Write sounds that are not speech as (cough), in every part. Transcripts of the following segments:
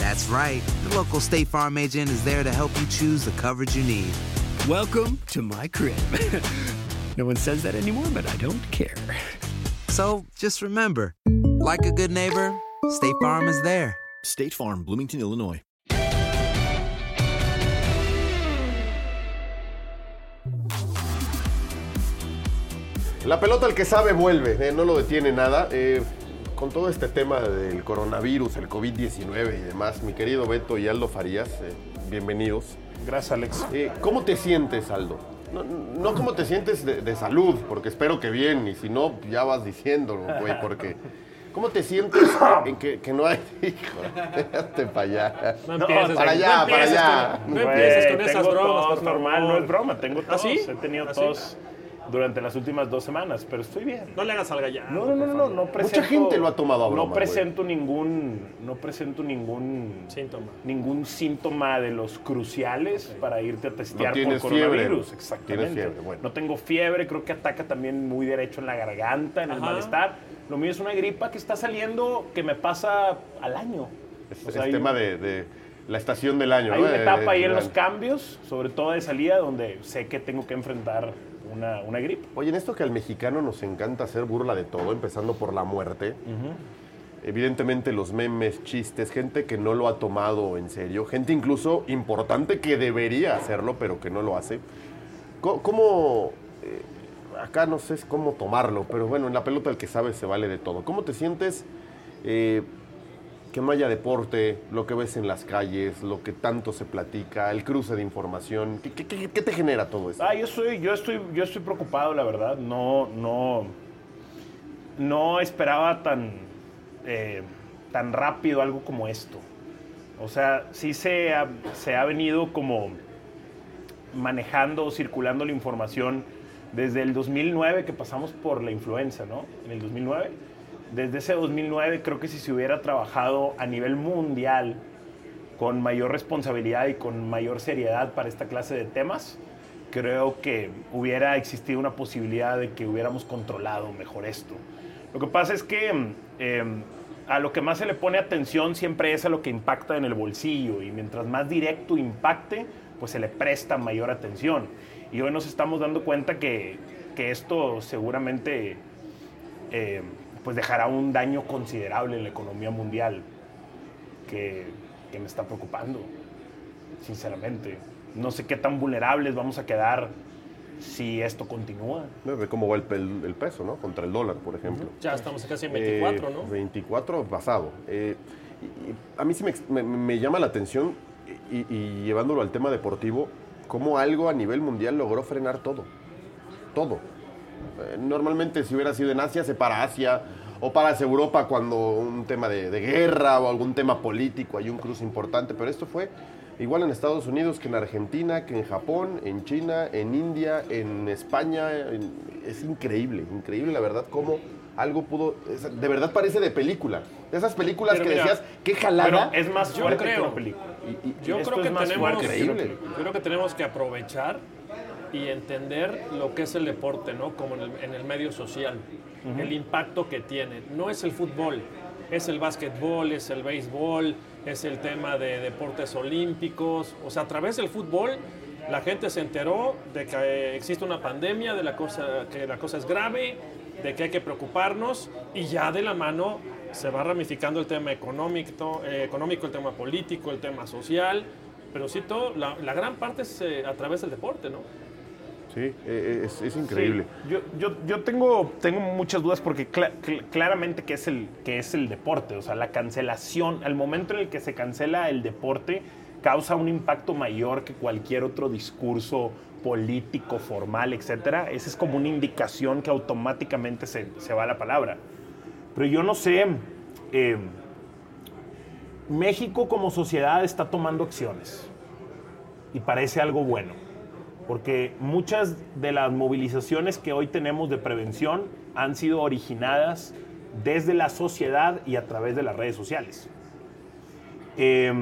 That's right. The local State Farm agent is there to help you choose the coverage you need. Welcome to my crib. (laughs) no one says that anymore, but I don't care. So just remember, like a good neighbor, State Farm is there. State Farm, Bloomington, Illinois. La pelota al que sabe vuelve, eh, no lo detiene nada. Eh, con todo este tema del coronavirus, el COVID-19 y demás, mi querido Beto y Aldo Farías, eh, bienvenidos. Gracias, Alex. Eh, ¿Cómo te sientes, Aldo? No, no cómo te sientes de, de salud, porque espero que bien, y si no, ya vas diciéndolo, güey, porque... ¿Cómo te sientes en que, que no hay... (laughs) Hijo, déjate para allá. No empieces, para güey, allá, no para empieces allá. con- no empieces con esas tengo bromas, normal, no es broma, tengo tos. ¿Ah, sí? He tenido ¿Ah, sí? Durante las últimas dos semanas, pero estoy bien. No le hagas al gallado. No, no, no, no, no presento. gente lo ha tomado a broma, No presento ningún, no presento ningún Síntoma. ningún síntoma de los cruciales para irte a testear No por fiebre. coronavirus. Exactamente. Tienes fiebre, bueno. No tengo fiebre, creo que ataca también muy derecho en la garganta, en el malestar. Lo mío es una gripa que está saliendo que me pasa al año. Es, O sea, es hay- tema de, de la estación del año, Hay ¿no? una etapa ahí en los cambios, sobre todo de salida, donde sé que tengo que enfrentar una, una gripe. Oye, en esto que al mexicano nos encanta hacer burla de todo, empezando por la muerte. Evidentemente los memes, chistes, gente que no lo ha tomado en serio, gente incluso importante que debería hacerlo, pero que no lo hace. ¿Cómo, eh, acá no sé cómo tomarlo, pero bueno, en la pelota el que sabe se vale de todo. ¿Cómo te sientes eh, que no haya deporte, lo que ves en las calles, lo que tanto se platica, el cruce de información? ¿Qué, te genera todo eso? Ah, yo soy, yo estoy, yo estoy preocupado, la verdad. No, no, no esperaba tan, eh, tan rápido algo como esto. O sea, sí se ha, se ha venido como manejando, circulando la información desde el 2009 que pasamos por la influenza, ¿no? En el 2009. Desde ese 2009 creo que si se hubiera trabajado a nivel mundial con mayor responsabilidad y con mayor seriedad para esta clase de temas, creo que hubiera existido una posibilidad de que hubiéramos controlado mejor esto. Lo que pasa es que eh, a lo que más se le pone atención siempre es a lo que impacta en el bolsillo y mientras más directo impacte, pues se le presta mayor atención. Y hoy nos estamos dando cuenta que, que esto seguramente eh, pues dejará un daño considerable en la economía mundial que, que me está preocupando, sinceramente. No sé qué tan vulnerables vamos a quedar si esto continúa. Ve cómo va el, el- el peso, ¿no? Contra el dólar, por ejemplo. Ya estamos casi en 24, Eh, ¿no? 24 pasado. Eh, y- y a mí sí me- me llama la atención, y, y llevándolo al tema deportivo, cómo algo a nivel mundial logró frenar todo. Todo. Eh, normalmente si hubiera sido en Asia, se para Asia, o para Europa cuando un tema de, de guerra o algún tema político, hay un cruce importante, pero esto fue igual en Estados Unidos que en Argentina, que en Japón, en China, en India, en España. en- es increíble, increíble la verdad cómo algo pudo. es- de verdad parece de película. De esas películas Pero que mira, decías, qué jalada. Pero es más Yo que creo. una película. Y- y- Yo Esto creo es que tenemos, película. yo creo que tenemos que aprovechar y entender lo que es el deporte, ¿no? Como en el, en el medio social, el impacto que tiene. No es el fútbol, es el básquetbol, es el béisbol, es el tema de deportes olímpicos. O sea, a través del fútbol la gente se enteró de que existe una pandemia, de la cosa, que la cosa es grave, de que hay que preocuparnos y ya de la mano se va ramificando el tema económico, eh, económico el tema político, el tema social, pero sí todo, la, la gran parte es eh, a través del deporte, ¿no? Sí, eh, es, es increíble. Sí, Yo, yo, yo tengo, tengo muchas dudas porque cla- cl- claramente que es, el, que es el deporte, o sea, la cancelación, al momento en el que se cancela el deporte, causa un impacto mayor que cualquier otro discurso político, formal, etcétera. Esa es como una indicación que automáticamente se, se va a la palabra. Pero yo no sé, eh, México como sociedad está tomando acciones y parece algo bueno porque muchas de las movilizaciones que hoy tenemos de prevención han sido originadas desde la sociedad y a través de las redes sociales. Eh,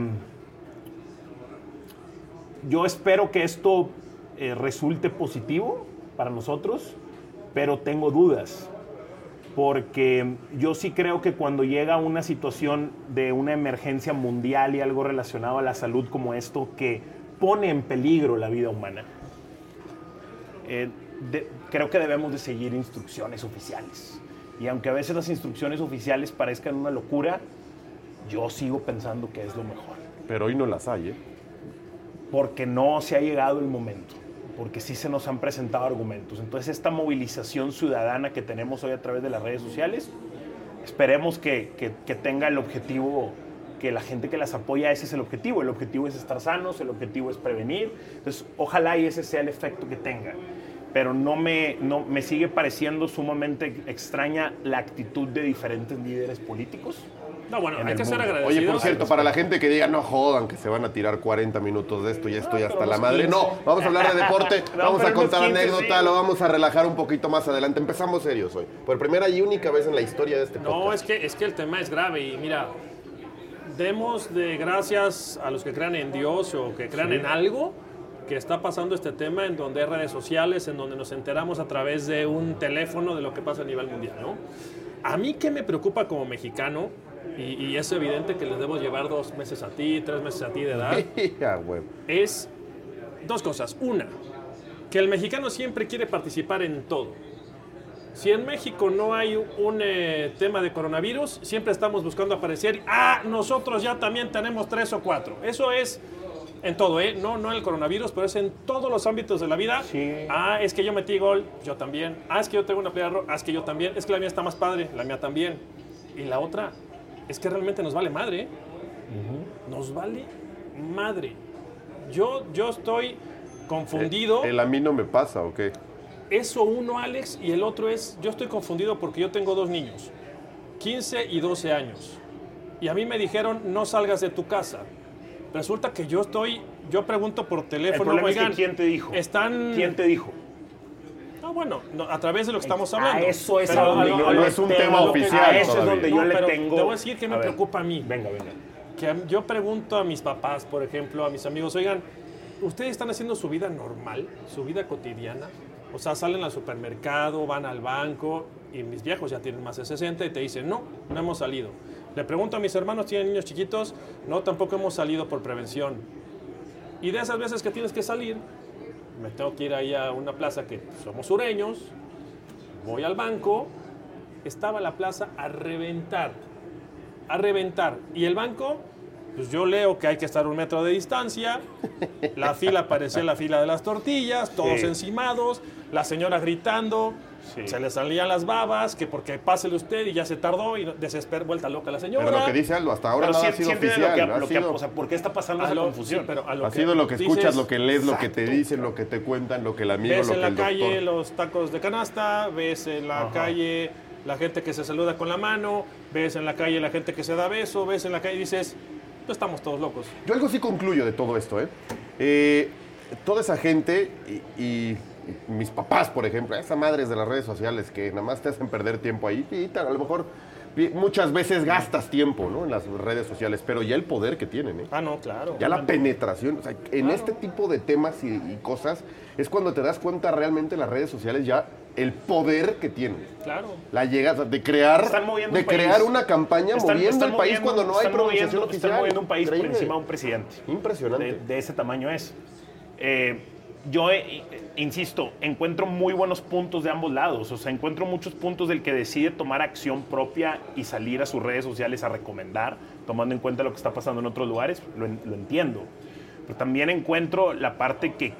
yo espero que esto eh, resulte positivo para nosotros, pero tengo dudas, porque yo sí creo que cuando llega una situación de una emergencia mundial y algo relacionado a la salud como esto, que pone en peligro la vida humana, eh, de- creo que debemos de seguir instrucciones oficiales. Y aunque a veces las instrucciones oficiales parezcan una locura, yo sigo pensando que es lo mejor. Pero hoy no las hay, ¿eh? Porque no se ha llegado el momento, porque sí se nos han presentado argumentos. Entonces esta movilización ciudadana que tenemos hoy a través de las redes sociales, esperemos que, que- que tenga el objetivo, que la gente que las apoya, ese es el objetivo. El objetivo es estar sanos, el objetivo es prevenir. Entonces ojalá y ese sea el efecto que tenga. Pero no me, no, me sigue pareciendo sumamente extraña la actitud de diferentes líderes políticos. No, bueno, En hay que ser agradecidos. Oye, por cierto, para la gente que diga, no jodan, que se van a tirar 40 minutos de esto y esto y hasta la madre. 15. No, vamos a hablar de deporte, (laughs) No, vamos a contar los 15 anécdota, sí. lo vamos a relajar un poquito más adelante. Empezamos serios hoy. Por primera y única vez en la historia de este No, podcast. es que, es que el tema es grave y mira, demos de gracias a los que crean en Dios o que crean en algo que está pasando este tema en donde hay redes sociales, en donde nos enteramos a través de un teléfono de lo que pasa a nivel mundial, ¿no? A mí que me preocupa como mexicano, y, y es evidente que les debo llevar dos meses a ti, tres meses a ti de edad, (laughs) es dos cosas. Una, que el mexicano siempre quiere participar en todo. Si en México no hay un eh, tema de coronavirus, siempre estamos buscando aparecer. Ah, nosotros ya también tenemos tres o cuatro. Eso es en todo, ¿eh? No, no en el coronavirus, pero es en todos los ámbitos de la vida. Ah, es que yo metí gol, yo también. Ah, es que yo tengo una ro- ah, es que yo también. Es que la mía está más padre, la mía también. Y la otra, es que realmente nos vale madre, ¿eh? Nos vale madre. Yo, yo estoy confundido. ¿El a mí no me pasa o qué? Eso uno, Alex, y el otro es, yo estoy confundido porque yo tengo dos niños, 15 y 12 años. Y a mí me dijeron, no salgas de tu casa. Resulta que yo estoy, yo pregunto por El teléfono, es que ¿quién te dijo? están... ¿Quién te dijo? Ah, bueno, no, a través de lo que estamos A hablando. eso es Pero a donde yo a le es un tema a oficial A eso es donde yo No, le tengo. Te voy a decir que me A ver, preocupa a mí. Venga, venga. que a- yo pregunto a mis papás, por ejemplo, a mis amigos, oigan, ¿ustedes están haciendo su vida normal, su vida cotidiana? O sea, salen al supermercado, van al banco y mis viejos ya tienen más de 60 y te dicen, no, no hemos salido. Le pregunto a mis hermanos, tienen niños chiquitos, no, tampoco hemos salido por prevención. Y de esas veces que tienes que salir, me tengo que ir ahí a una plaza que somos sureños, voy al banco, estaba la plaza a reventar a reventar. Y el banco, pues yo leo que hay que estar un metro de distancia. La fila parecía la fila de las tortillas, todos Sí. encimados, la señora gritando, Sí. se le salían las babas, que porque pásele usted y ya se tardó y desespera, vuelta loca la señora. Pero lo que dice Aldo, hasta ahora Pero sí- ha sido oficial. lo que, ha lo que- sido- o sea, ¿por qué está pasando esa lo- confusión? sí, pero a lo ha que sido lo que dices, escuchas, lo que lees, lo que te dicen, lo que te cuentan, lo que el amigo, Ves lo en que la el calle doctor. los tacos de canasta, ves en la Ajá. calle la gente que se saluda con la mano, ves en la calle la gente que se da beso, ves en la calle y dices, no estamos todos locos. Yo algo sí concluyo de todo esto, ¿eh? Eh, toda esa gente y, y- mis papás, por ejemplo, esa madres de las redes sociales que nada más te hacen perder tiempo ahí, y tal, a lo mejor muchas veces gastas tiempo ¿no? en las redes sociales, pero ya el poder que tienen, ¿eh? Ah, no, claro. ya la penetración, o sea, en este tipo de temas y, y cosas es cuando te das cuenta realmente las redes sociales ya el poder que tienen. Claro. La llegada de crear, de país. una campaña Están- moviendo están el país cuando no hay pronunciación moviendo- oficial. Están moviendo un país Increíble. por encima de un presidente. Impresionante. De, de ese tamaño es. Eh, yo, eh, insisto, encuentro muy buenos puntos de ambos lados. O sea, encuentro muchos puntos del que decide tomar acción propia y salir a sus redes sociales a recomendar, tomando en cuenta lo que está pasando en otros lugares. Lo, en- lo entiendo. Pero también encuentro la parte que,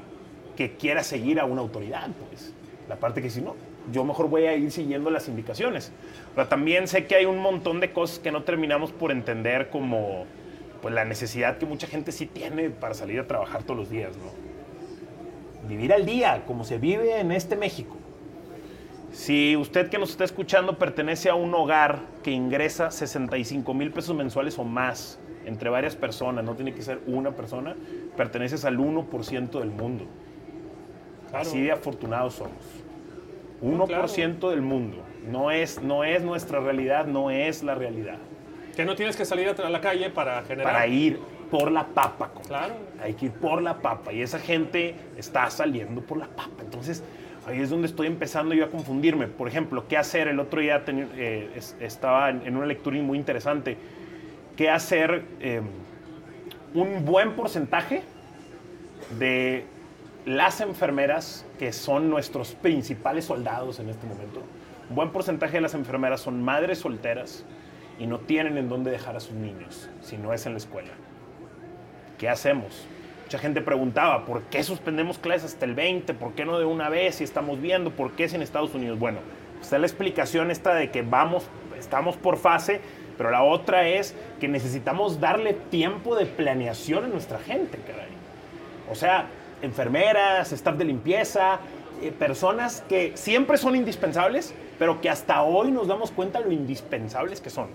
que quiera seguir a una autoridad, pues. La parte que si no, yo mejor voy a ir siguiendo las indicaciones. Pero también sé que hay un montón de cosas que no terminamos por entender como pues la necesidad que mucha gente sí tiene para salir a trabajar todos los días, ¿no? Vivir al día, como se vive en este México. Si usted que nos está escuchando pertenece a un hogar que ingresa 65 mil pesos mensuales o más entre varias personas, no tiene que ser una persona, perteneces al 1% del mundo. Así de afortunados somos. 1% del mundo. No es, no es nuestra realidad, no es la realidad. Que no tienes que salir a la calle para generar. Para ir por la papa. compa. Claro. Hay que ir por la papa. Y esa gente está saliendo por la papa. Entonces, ahí es donde estoy empezando yo a confundirme. Por ejemplo, ¿qué hacer? El otro día teni- eh, es- estaba en, en una lectura muy interesante. ¿Qué hacer? eh, un buen porcentaje de las enfermeras, que son nuestros principales soldados en este momento, un buen porcentaje de las enfermeras son madres solteras y no tienen en dónde dejar a sus niños, si no es en la escuela. ¿Qué hacemos? Mucha gente preguntaba, ¿por qué suspendemos clases hasta el 20? ¿Por qué no de una vez si estamos viendo? ¿Por qué es en Estados Unidos? Bueno, está la explicación esta de que vamos, estamos por fase, pero la otra es que necesitamos darle tiempo de planeación a nuestra gente, caray. O sea, enfermeras, staff de limpieza, eh, personas que siempre son indispensables, pero que hasta hoy nos damos cuenta lo indispensables que son.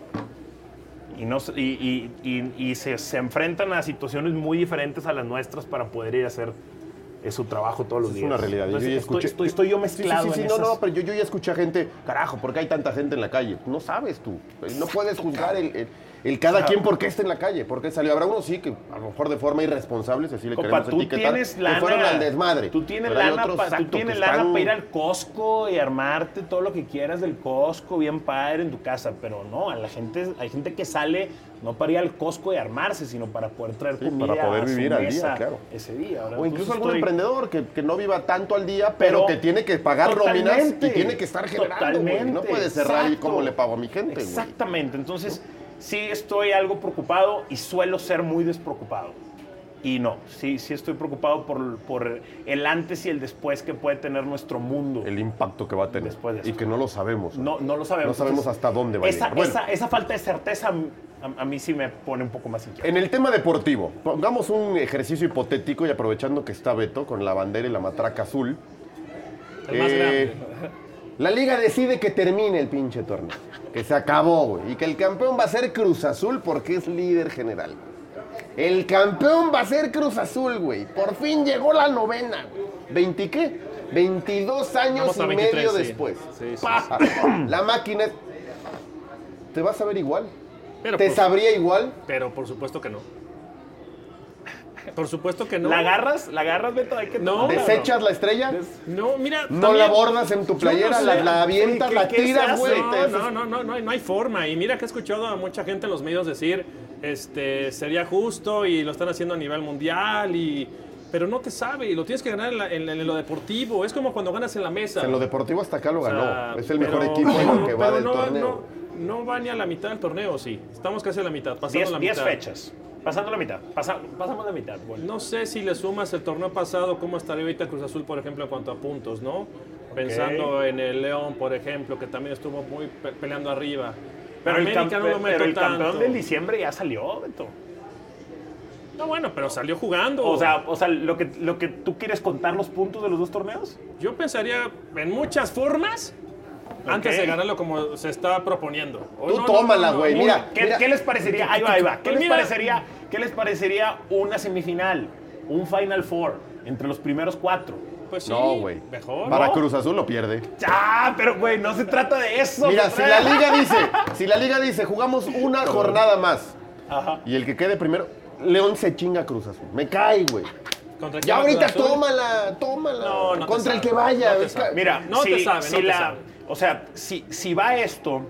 Y, no, se- y, y- y- se, se enfrentan a situaciones muy diferentes a las nuestras para poder ir a hacer eh, su trabajo todos los Es días. una realidad. Yo Entonces, ya estoy, escuché- estoy- estoy yo Sí, sí, mezclado sí, sí, en no, esas- no, pero yo, yo ya escuché a gente, carajo, ¿por qué hay tanta gente en la calle? No sabes tú. No puedes juzgar el, el- el cada O sea, quien por qué está en la calle, por qué salió. Habrá unos sí que a lo mejor de forma irresponsable, si así le Compa, queremos tú etiquetar, tienes que lana. fueron al desmadre. Tú tienes lana, pa- tú tienes que lana están- para ir al Costco y armarte todo lo que quieras del Costco, bien padre en tu casa. Pero no, a la gente, hay gente que sale no para ir al Costco y armarse, sino para poder traer Sí, comida para poder a su vivir al día, claro. ese día. O incluso algún estoy- emprendedor que, que no viva tanto al día, pero, Pero que tiene que pagar nóminas y tiene que estar generando. güey. No puede cerrar y cómo le pago a mi gente. Exactamente. Entonces, sí estoy algo preocupado y suelo ser muy despreocupado. Y no, sí, sí estoy preocupado por, por el antes y el después que puede tener nuestro mundo. El impacto que va a tener. Después de eso. Y que no lo sabemos. No, no lo sabemos. No sabemos Entonces, hasta dónde va a esa, llegar. Bueno. esa, esa falta de certeza a, a mí sí me pone un poco más inquieto. En el tema deportivo, pongamos un ejercicio hipotético y aprovechando que está Beto con la bandera y la matraca azul. El más grande. La liga decide que termine el pinche torneo. Que se acabó, güey. Y que el campeón va a ser Cruz Azul porque es líder general. El campeón va a ser Cruz Azul, güey. Por fin llegó la novena. güey. ¿20 qué? 22 años y 23, medio sí. después. Sí, sí. La máquina. ¿Te vas a ver igual? Pero ¿Te por- sabría igual? Pero por supuesto que no. Por supuesto que no. ¿La agarras? ¿La agarras, Beto? Hay que No. ¿Desechas la estrella? No, mira. ¿No también- la bordas en tu playera? no sé. la, la avientas, la ¿qué- tiras, güey? No, no, no, no, no, hay- no hay forma. Y mira que he escuchado a mucha gente en los medios decir, este, sería justo y lo están haciendo a nivel mundial y... Pero no te sabe y lo tienes que ganar en, la- en- en lo deportivo. Es como cuando ganas en la mesa. En lo deportivo hasta acá lo O sea, ganó. Es el pero- mejor equipo en lo que va del no, torneo. No, no va ni a la mitad del torneo, sí. Estamos casi a la mitad, pasando la 10 mitad. fechas. Pasando la mitad. Pasa- pasamos la mitad. Bueno. No sé si le sumas el torneo pasado, cómo estaría ahorita Cruz Azul, por ejemplo, en cuanto a puntos, ¿no? Pensando en el León, por ejemplo, que también estuvo muy pe- peleando arriba. Pero, el, América no campe- lo pero el campeón del diciembre ya salió, Beto. No, bueno, pero salió jugando. O sea, o sea lo, que, lo que tú quieres contar los puntos de los dos torneos. yo pensaría en muchas formas antes de ganarlo como se está proponiendo. O Tú no, tómala, no, güey, no, mira. ¿Qué, qué les parecería? Ahí va, ahí va. ¿Qué Pues les, mira. parecería, ¿Qué les parecería una semifinal? Un Final Four entre los primeros cuatro. Pues sí, No, güey. mejor. Para ¿no? Cruz Azul lo pierde. Ah, pero güey, no se trata de eso. Mira, si la liga dice, si la liga dice, jugamos una jornada más Ajá. y el que quede primero, León se chinga a Cruz Azul. Me cae, güey. ¿Contra quién Ya ahorita tómala, tómala. No, no te Contra el sabe, que vaya. no te Es sabe. que- Mira, No si, te sabe, si no te la- sabe. O sea, si, si va esto,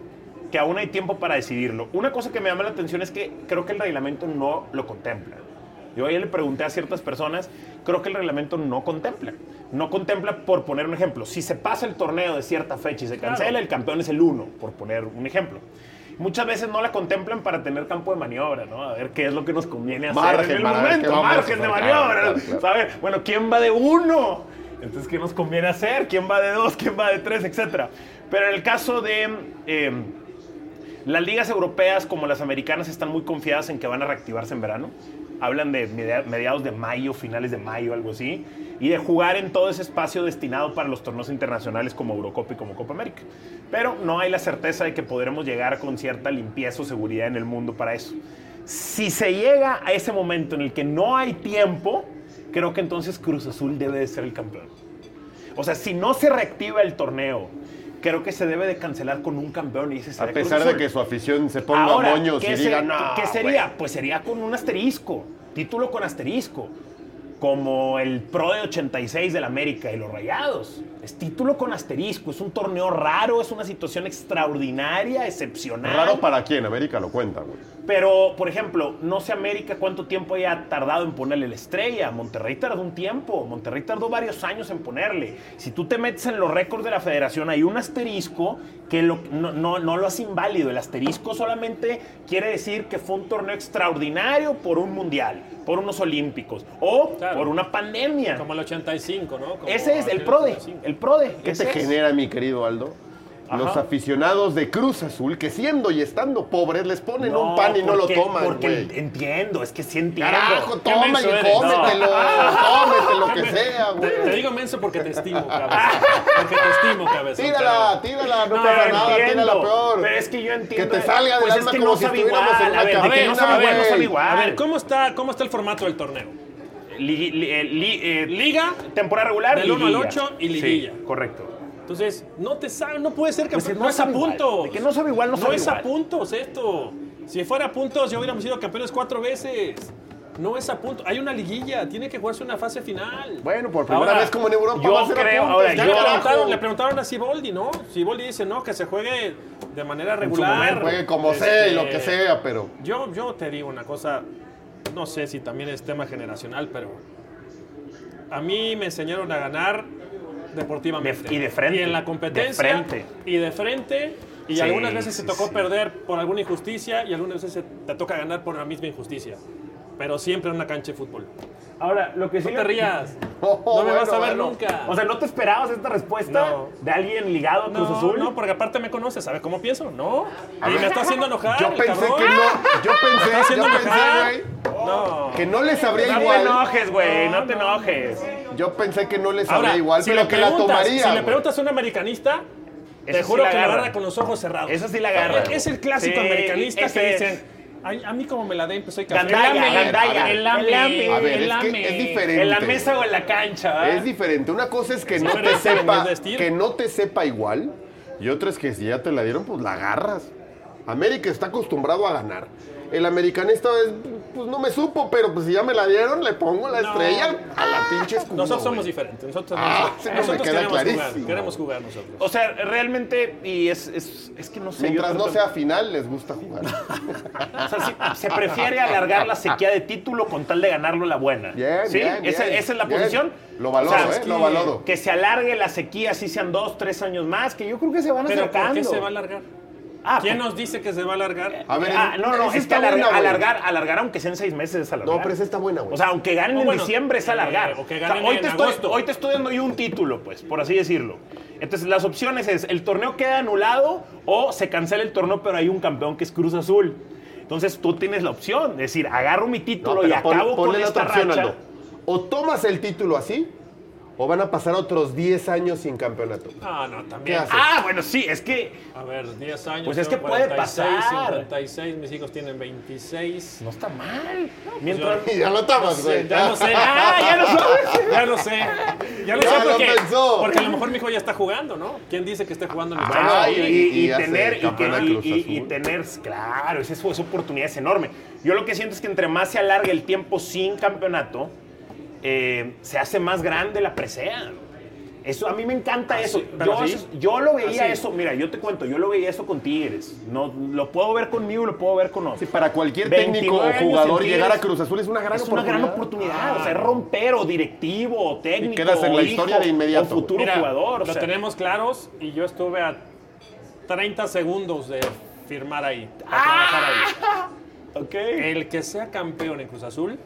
que aún hay tiempo para decidirlo. Una cosa que me llama la atención es que creo que el reglamento no lo contempla. Yo ayer le pregunté a ciertas personas, creo que el reglamento no contempla. No contempla, por poner un ejemplo, si se pasa el torneo de cierta fecha y se cancela, Claro. el campeón es el uno, por poner un ejemplo. Muchas veces no la contemplan para tener campo de maniobra, ¿no? A ver qué es lo que nos conviene hacer Margen, en el ver momento, a margen de maniobra. claro, claro, claro. ¿sabe? Bueno, ¿quién va de uno? Entonces, ¿qué nos conviene hacer? ¿Quién va de dos? ¿Quién va de tres? Etcétera. Pero en el caso de eh, las ligas europeas como las americanas están muy confiadas en que van a reactivarse en verano. Hablan de media- mediados de mayo, finales de mayo, algo así. Y de jugar en todo ese espacio destinado para los torneos internacionales como Eurocopa y como Copa América. Pero no hay la certeza de que podremos llegar con cierta limpieza o seguridad en el mundo para eso. Si se llega a ese momento en el que no hay tiempo, creo que entonces Cruz Azul debe de ser el campeón. O sea, si no se reactiva el torneo, creo que se debe de cancelar con un campeón y ese A sería Cruz pesar de Azul. que su afición se ponga Ahora, moños y ¿qué, se- diga, no. ¿qué sería? güey". Pues sería con un asterisco, título con asterisco, como el Pro de 86 del América y los Rayados. Es título con asterisco, es un torneo raro, es una situación extraordinaria, excepcional. Raro para quién, América lo cuenta, güey. Pero, por ejemplo, no sé América cuánto tiempo haya tardado en ponerle la estrella. Monterrey tardó un tiempo. Monterrey tardó varios años en ponerle. Si tú te metes en los récords de la federación, hay un asterisco que lo- no, no- no lo hace inválido. El asterisco solamente quiere decir que fue un torneo extraordinario por un mundial, por unos olímpicos o Claro. por una pandemia. Como el 85, ¿no? Como Ese es el PRODE. 85. El PRODE. ¿Qué te es. genera, mi querido Aldo? Los Ajá. aficionados de Cruz Azul, que siendo y estando pobres, les ponen No, un pan y no lo toman, Porque güey. entiendo, es que sí entiendo. Carajo, ¿Qué toma y cómetelo, cómete lo que sea, Te, te güey. digo menso porque te estimo, cabeza. Porque te estimo, cabeza. Tírala, tírala, no No, pasa nada, entiendo, tírala peor. Pero es que yo entiendo. Que te salga del pues alma es que como no si estuviéramos igual. en una A ver, A ver, que no sabe igual, no güey. sabe igual. A ver, ¿cómo está, ¿cómo está el formato del torneo? Li- li- eh, li- eh, Liga, temporada regular, del uno al liguilla. ocho y liguilla. Sí, correcto. Entonces, no te sabe, no puede ser Pues campeón. no no es a puntos. De que no sabe igual, no sabe es igual. a puntos esto. Si fuera a puntos, ya hubiéramos sido campeones cuatro veces. No es a puntos. Hay una liguilla, tiene que jugarse una fase final. Bueno, por primera Ahora, vez como en Europa yo va a ser a creo- ahora, Ya yo- le, preguntaron, le preguntaron a Siboldi, ¿no? Siboldi dice, no, que se juegue de manera regular. Juegue como Este, sea y lo que sea, pero... Yo, yo te digo una cosa, no sé si también es tema generacional, pero a mí me enseñaron a ganar deportivamente. De- y de frente, Y en la de competencia. frente. Y de frente. Y Sí, algunas veces se tocó sí. perder por alguna injusticia y algunas veces se- te toca ganar por la misma injusticia. Pero siempre en una cancha de fútbol. Ahora, lo que No sí. te rías. (laughs) Oh, no me vas a ver bueno. nunca. O sea, ¿no te esperabas esta respuesta No. de alguien ligado a Cruz no, Azul? no, porque aparte me conoces, ¿sabes cómo pienso? No. A Y ver. me está haciendo enojar. Yo pensé cabrón. que no, yo pensé, yo pensé, güey, No. que no les sabría No te igual. enojes, güey, no te enojes. Yo pensé que no les sabría Ahora, igual, si pero que la preguntas- tomaría. Si le preguntas a un americanista, te sí juro la que la agarra. agarra con los ojos cerrados. Ese sí la agarra. Es el clásico Sí, americanista ese que es. dicen, "Ay, a mí como me la den, pues soy Gandaya, campeón". gandaya. El lame, El lame. A ver, el es que lame. es diferente. ¿En la mesa o en la cancha? ¿va? Es diferente. Una cosa es que no te sepa, que no te sepa igual, y otra es que si ya te la dieron, pues la agarras. América está acostumbrado a ganar. El americanista es, pues no me supo, pero pues si ya me la dieron, le pongo la No. estrella a la pinche escudo. Nosotros somos diferentes. Nosotros, Ah, sí, me nosotros queda queremos jugar. clarísimo. Queremos jugar nosotros. O sea, realmente, y es, es, es que no sé. yo Mientras no sea final, les gusta jugar. (laughs) O sea, sí, se prefiere alargar la sequía de título con tal de ganarlo la buena. Bien, ¿Sí? bien, ¿Esa, bien, esa es la bien. posición? Lo valoro, O sea, ¿eh? Lo valoro. Que se alargue la sequía, así sean dos, tres años más, que yo creo que se van Pero acercando. ¿por qué se va a alargar? Ah, ¿Quién por- nos dice que se va a alargar? A ver, Ah, no, no, es que está buena, alargar, alargar, alargar, aunque sean seis meses, es alargar. No, pero esa está buena, güey. O sea, aunque ganen No, en bueno, diciembre es alargar. eh, o que O sea, ganen hoy, en te estoy, agosto. hoy te estoy dando yo un título, pues, por así decirlo. Entonces, las opciones es, el torneo queda anulado o se cancela el torneo, pero hay un campeón que es Cruz Azul. Entonces, tú tienes la opción, es decir, agarro mi No, título pero y pon- acabo con ponle la esta racha. Aldo. O tomas el título así, o van a pasar otros 10 años sin campeonato. Ah, no, ¿Qué también. Ah, bueno, sí, es que A ver, 10 años. Pues es que puede 46, pasar. 56, mis hijos tienen 26. no está mal. Mientras... Y (laughs) ya lo Sí, güey. ya no sé. Ah, ya no sabes. Ya no sé. Ya lo sé Ya lo porque, pensó. porque a lo mejor mi hijo ya está jugando, ¿no? ¿Quién dice que esté jugando en el Ah, y, y- y- y tener, y, tener, claro, esa, es- esa oportunidad es enorme. Yo lo que siento es que entre más se alarga el tiempo sin campeonato, eh, se hace más grande la presea. Eso, a mí me encanta Así, eso. Yo, así. yo lo veía Así. eso, mira, yo te cuento, yo lo veía eso con Tigres. No, lo puedo ver conmigo, lo puedo ver con otros. Sí, para cualquier técnico 29 o jugador llegar a Cruz Azul es una gran es una oportunidad. gran oportunidad. O sea, es romper o directivo o técnico. quedas en la o historia de inmediato. O futuro Mira, jugador. o lo tenemos claros y yo estuve a 30 segundos de firmar ahí, a Ah. trabajar ahí. (laughs) El que sea campeón en Cruz Azul,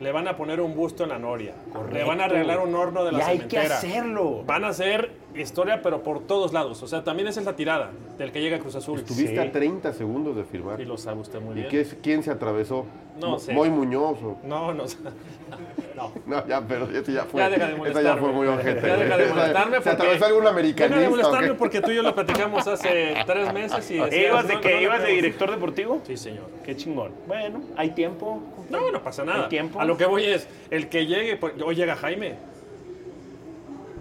le van a poner un busto en la noria. Le van a Correcto. arreglar un horno de la Y hay que cementera. hacerlo. Van a hacer historia, pero por todos lados. O sea, también esa es la tirada del que llega a Cruz Azul. Estuviste Sí. a 30 segundos de firmar. Y lo sabe usted muy ¿Y bien. qué es- quién se atravesó? No sé. Moy Muñoz. o- No, no. (laughs) No. No, ya, pero ese ya fue. Ya deja de esa molestarme. ya fue muy ojete. Ya deja de molestarme ¿Se porque- atravesó algún Deja americanista? de o molestarme porque tú y yo lo platicamos hace tres meses y decías, ¿Ibas de no, qué? no, no, ¿Ibas de director deportivo? Sí, señor. Qué chingón. Bueno, hay tiempo. No, no pasa nada. ¿Hay tiempo? A lo que voy es, el que llegue, pues, hoy llega Jaime.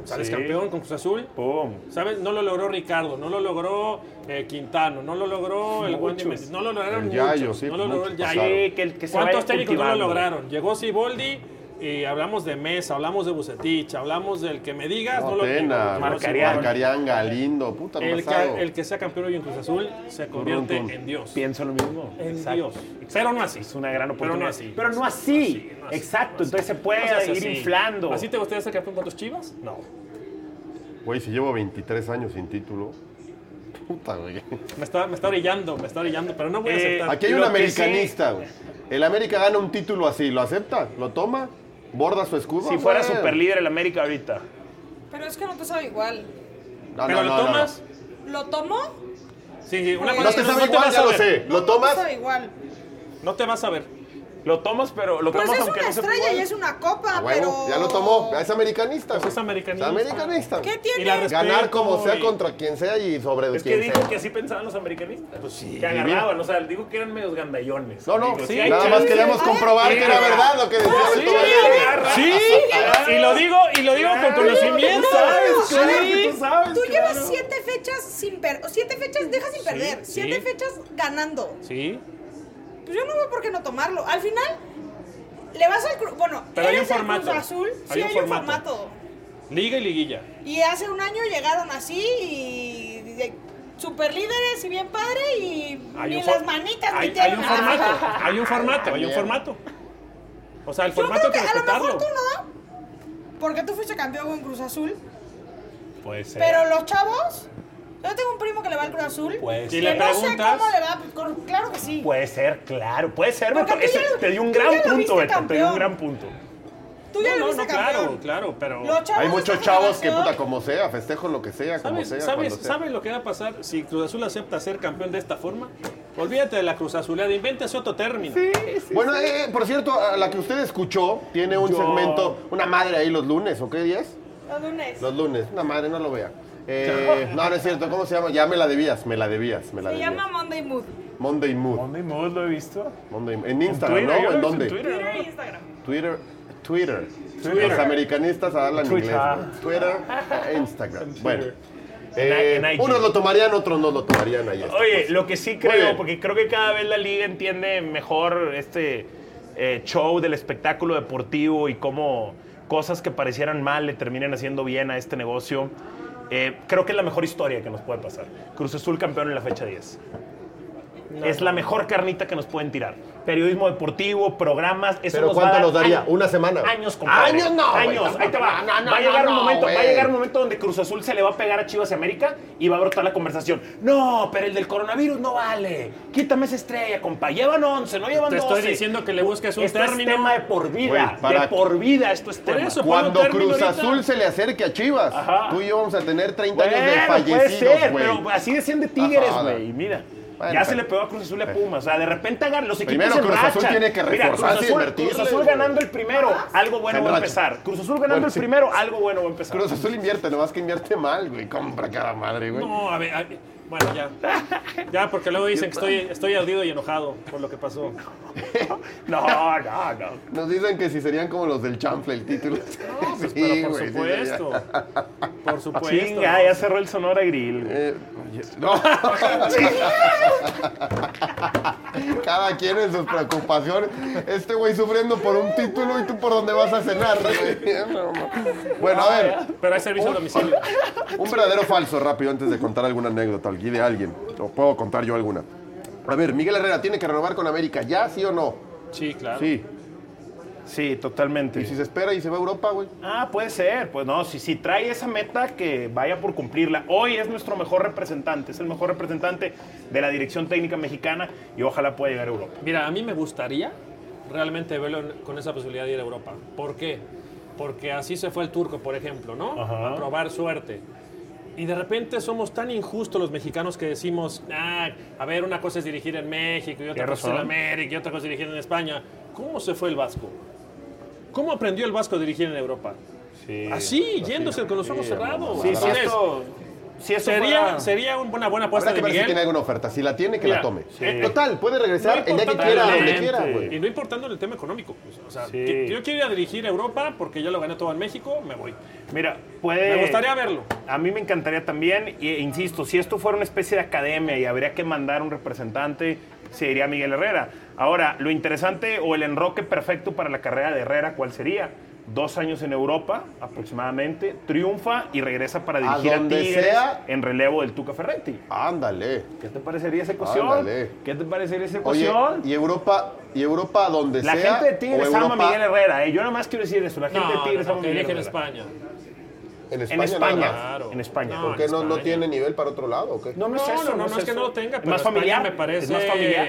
Sales Sí. campeón con Cruz Azul. Pum. ¿Sabes? No lo logró Ricardo, no lo logró eh, Quintano, no lo logró el Wendy. Mendes, no lo lograron El Yayo, muchos, sí, no lo logró el Yayo. Sí, que, el que se ¿Cuántos técnicos no lo lograron? Llegó Siboldi y hablamos de Mesa, hablamos de Bucetich, hablamos del que me digas, no, No, lo llegó Marcarián. Galindo, puta el pasado. que, el que sea campeón hoy en Cruz Azul se convierte en Dios. Pienso lo mismo. En Exacto. Dios. Pero no así. Es una gran Pero no oportunidad. así. Pero no así. No así, no así, Exacto. no así. Entonces se puede ir así. inflando. ¿Así te gustaría ser campeón con tus chivas? No. Güey, si llevo 23 años sin título. Puta, güey. Me está, me está orillando, me está orillando, pero no voy a Eh, aceptar. Aquí hay un americanista. El América gana un título así, ¿lo acepta? ¿Lo toma? ¿Borda su escudo? Si fuera super líder el América ahorita. Pero es que no te sabe igual. No, ¿Pero no, lo no, no, tomas? ¿Lo tomo? Sí, sí, una No cosa No te es que sabe igual, vas ya a lo ver. sé. No, ¿Lo No tomas? te sabe igual. No te vas a ver. Lo tomas, pero lo Pues tomas es aunque una no sepa estrella y es una copa, A huevo, pero... ya lo tomó. Es americanista. Pues es americanista. Es americanista. ¿Qué tiene? Y la respeto Ganar como sea y- contra quien sea y sobre Es que quien dijo sea. que así pensaban los americanistas. Pues sí. Que agarraban, o sea, digo que eran medios gandallones. No, no, Digo, sí, nada más queríamos comprobar Ay, que era verdad lo que decía agarra. sí, y lo digo, y lo digo con conocimiento. que tú sabes. Tú llevas siete fechas sin perder. Siete fechas dejas sin perder. Siete fechas ganando. Sí, Pues yo no veo por qué no tomarlo. Al final, le vas al Cruz. Bueno, Pero hay eres un el Cruz formato. Azul. Hay sí, un hay un formato. formato. liga y liguilla. Y hace un año llegaron así y. de- super líderes y bien padre y Hay ni las manitas hay, (laughs) hay un formato, hay un formato, hay un formato. O sea, el Yo formato creo hay que que a lo respetarlo. mejor tú no, porque tú fuiste campeón con Cruz Azul, Puede ser. pero los chavos, yo tengo un primo que le va al Cruz Azul, Puede Y ser. le sé preguntas- cómo le va, pues, con- claro que sí. Puede ser, claro, puede ser, Beto. Ese- ya te dio un gran punto, Beto. Te dio un campeón. gran punto. Tú ya No, lo no, no, claro, campeón. claro, pero... Hay muchos chavos que, puta, como sea, festejo lo que sea, como ¿Sabes, sea, sabes, sea. sabes lo que va a pasar si Cruz Azul acepta ser campeón de esta forma? Olvídate de la Cruz Azuleada, invéntese otro término. Bueno, eh, por cierto, a la que usted escuchó, tiene un Yo- segmento, una madre ahí los lunes, ¿o qué días? Los lunes. Los lunes, una madre, no lo vea. Eh, no, no es cierto, ¿cómo se llama? Ya me la debías, me la debías, me la Se debías. llama Monday Mood. Monday Mood. ¿Dónde Mood lo he visto? Monday- en Instagram, Twitter, yo ¿no? lo ¿En visto dónde? en Twitter. Twitter e Instagram. Twitter. Twitter. Twitter. Los americanistas hablan Twitter. inglés. Twitter e Instagram. (laughs) Bueno. En eh, I- en IG. unos lo tomarían, otros no lo tomarían ahí. está, Oye, pues. lo que sí Muy creo, bien. porque creo que cada vez la liga entiende mejor este eh, show del espectáculo deportivo y cómo cosas que parecieran mal le terminan haciendo bien a este negocio. Eh, creo que es la mejor historia que nos puede pasar. Cruz Azul campeón en la fecha 10. es la mejor carnita que nos pueden tirar. Periodismo deportivo, programas, eso ¿Pero nos va cuánto a dar nos daría? años- ¿Una semana? Años, compadre. Años no, Años, ahí te va. No, no, va a llegar no, un momento, va a llegar un momento donde Cruz Azul se le va a pegar a Chivas y América y va a brotar la conversación. No, pero el del coronavirus no vale. Quítame esa estrella, compa. Llevan 11, no llevan Te 12. estoy diciendo que le busques un Esto término. es tema de por vida. Para- De por vida esto es Por tema. eso, Cuando Cruz ahorita. Azul se le acerque a Chivas, Ajá. tú y yo vamos a tener 30 años de fallecidos, ser, güey. pero así decían de Tigres, güey. Mira. Bueno, ya se le pegó a Cruz Azul y a Pumas. O sea, de repente los equipos Primero, Cruz Azul tiene que Mira, Cruz reforzarse y Azul, Cruz Azul ganando el primero, algo bueno va a empezar. Cruz Azul ganando Bueno, el sí. primero, algo bueno va a empezar. Cruz Azul invierte, nomás que invierte mal, güey. Compra cada madre, güey. No, a ver, a ver, bueno, ya. Ya, porque luego dicen que estoy, estoy ardido y enojado por lo que pasó. (laughs) No, no, no. Nos dicen que si serían como los del chanfle el título. No, (laughs) pues, Sí, pero por güey, sí, supuesto. Por supuesto. Chinga, ya cerró el Sonora Grill. güey. Eh, no. (laughs) Cada quien en sus preocupaciones. Este güey sufriendo por un título y tú por dónde vas a cenar, güey. Bueno, a ver. Pero hay servicio a domicilio. Un verdadero falso, rápido, antes de contar alguna anécdota aquí de alguien. O puedo contar yo alguna. A ver, Miguel Herrera tiene que renovar con América, ¿ya sí o no? Sí, claro. Sí. Sí, totalmente. ¿Y si se espera y se va a Europa, güey? Ah, puede ser. Pues no, si, si trae esa meta, que vaya por cumplirla. Hoy es nuestro mejor representante, es el mejor representante de la dirección técnica mexicana y ojalá pueda llegar a Europa. Mira, a mí me gustaría realmente verlo con esa posibilidad de ir a Europa. ¿Por qué? Porque así se fue el turco, por ejemplo, ¿no? Ajá. A probar suerte. Y de repente somos tan injustos los mexicanos que decimos, ah, a ver, una cosa es dirigir en México y otra cosa es en. América y otra cosa es dirigir en España. ¿Cómo se fue el Vasco? ¿Cómo aprendió el Vasco a dirigir en Europa? Así, yéndose con los ojos cerrados. Sí, Entonces, esto, si esto sería, fuera- sería una buena apuesta Habrá que de ver si tiene alguna oferta. Si la tiene, que Mira, la tome. sí. Total, puede regresar el día que quiera, donde quiera, güey. Y no importando el tema económico. pues, o sea, Sí. que- yo quiero ir a dirigir a Europa porque ya lo gané todo en México, me voy. Mira, puede... Me gustaría verlo. A mí me encantaría también, e insisto, si esto fuera una especie de academia y habría que mandar un representante, sería Miguel Herrera. Ahora, lo interesante o el enroque perfecto para la carrera de Herrera, ¿cuál sería? Dos años en Europa, aproximadamente, triunfa y regresa para dirigir a, donde Tigres sea. en relevo del Tuca Ferretti. Ándale. ¿Qué te parecería esa ecuación? Ándale. ¿Qué te parecería esa Oye, ecuación? y Europa, y Europa donde la sea. gente de Tigres ama a Europa- Miguel Herrera, ¿eh? yo nada más quiero decir eso, la gente No, de Tigres no, ama no, a que Miguel dirige en Herrera. España. En En España. España, nada más. Claro. en España. No, ¿Por qué en no, no España. tiene nivel para otro lado o qué? No, no es No, eso. no, no, no es que no lo tenga, Es pero más España familiar. me parece Es más familiar.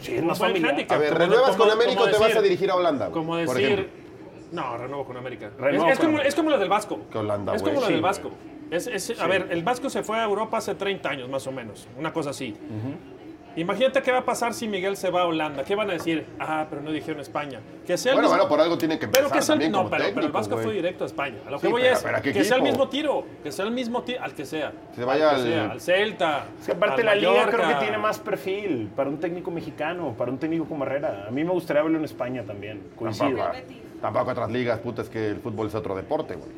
Sí, es más familiar. handicap. A ver, ¿renuevas con América o te vas a dirigir a Holanda? Como por decir... No, renuevo con América. Renuevo es, es con como, América. es como lo del Vasco. Que Holanda, es como lo Sí, del. Vasco. Es- es- A ver, el Vasco se fue a Europa hace 30 años más o menos, una cosa así. Imagínate qué va a pasar si Miguel se va a Holanda. ¿Qué van a decir? Ah, pero no dijeron España. Que sea el Bueno, mismo- bueno, por algo tiene que empezar Pero que sea el, también no, como pero, pero el Vasco fue directo a España. A lo que Sí, voy pero- es pero ¿a qué que sea el mismo tiro, que sea el mismo tiro, al que sea. Se vaya al, al- que sea, al Celta. Es que aparte la liga creo que tiene más perfil para un técnico mexicano, para un técnico como Herrera. A mí me gustaría verlo en España también. Coincido. Tampoco, tampoco otras ligas, puta, es que el fútbol es otro deporte, güey.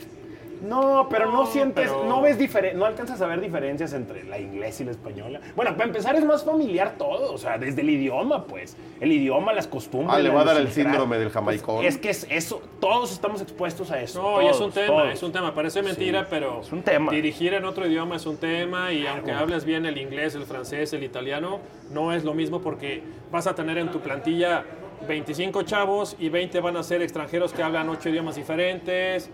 No, pero no, sientes, pero- no ves diferen- no alcanzas a ver diferencias entre la inglesa y la española. Bueno, para empezar es más familiar todo, o sea, desde el idioma, pues. El idioma, las costumbres. Ah, le la va a dar el síndrome del jamaicón. Pues, es que es eso, todos estamos expuestos a eso. No, y es un tema, todos. es un tema. Parece mentira, pero es un tema. dirigir en otro idioma es un tema y aunque hables bien el inglés, el francés, el italiano, no es lo mismo porque vas a tener en tu plantilla 25 chavos y 20 van a ser extranjeros que hablan ocho idiomas diferentes.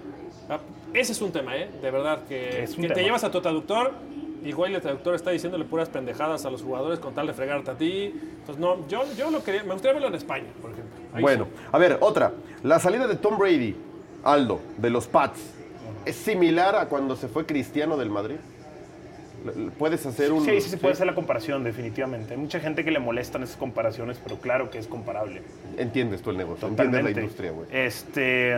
Ah, Ese es un tema, ¿eh? De verdad, que, que te llevas a tu traductor igual el traductor está diciéndole puras pendejadas a los jugadores con tal de fregarte a ti. Entonces, no, yo, yo lo quería, me gustaría verlo en España, por ejemplo. Ahí Bueno, sí. a ver, otra. La salida de Tom Brady, Aldo, de los Pats, ¿es similar a cuando se fue Cristiano del Madrid? ¿Puedes hacer un...? Sí, sí, se puede hacer la comparación, definitivamente. Hay mucha gente que le molestan esas comparaciones, pero claro que es comparable. Entiendes tú el negocio, Totalmente. entiendes la industria, güey. Este.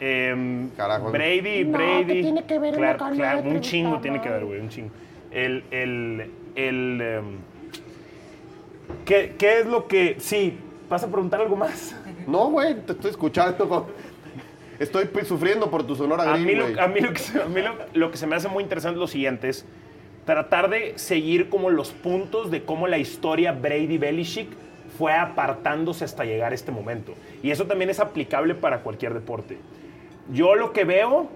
em, Carajo. Brady, No, Brady. ¿qué tiene que ver claro, con claro, un chingo tiene que ver, güey, un chingo. El. el, el em, ¿qué, ¿Qué es lo que.? Sí, ¿vas a preguntar algo más? No, güey, te estoy escuchando. con- Estoy sufriendo por tu sonora A mí, lo, güey. a mí lo que, se, a mí lo- lo que se me hace muy interesante es lo siguiente: es tratar de seguir como los puntos de cómo la historia Brady-Belichick fue apartándose hasta llegar a este momento. Y eso también es aplicable para cualquier deporte. Yo lo que veo,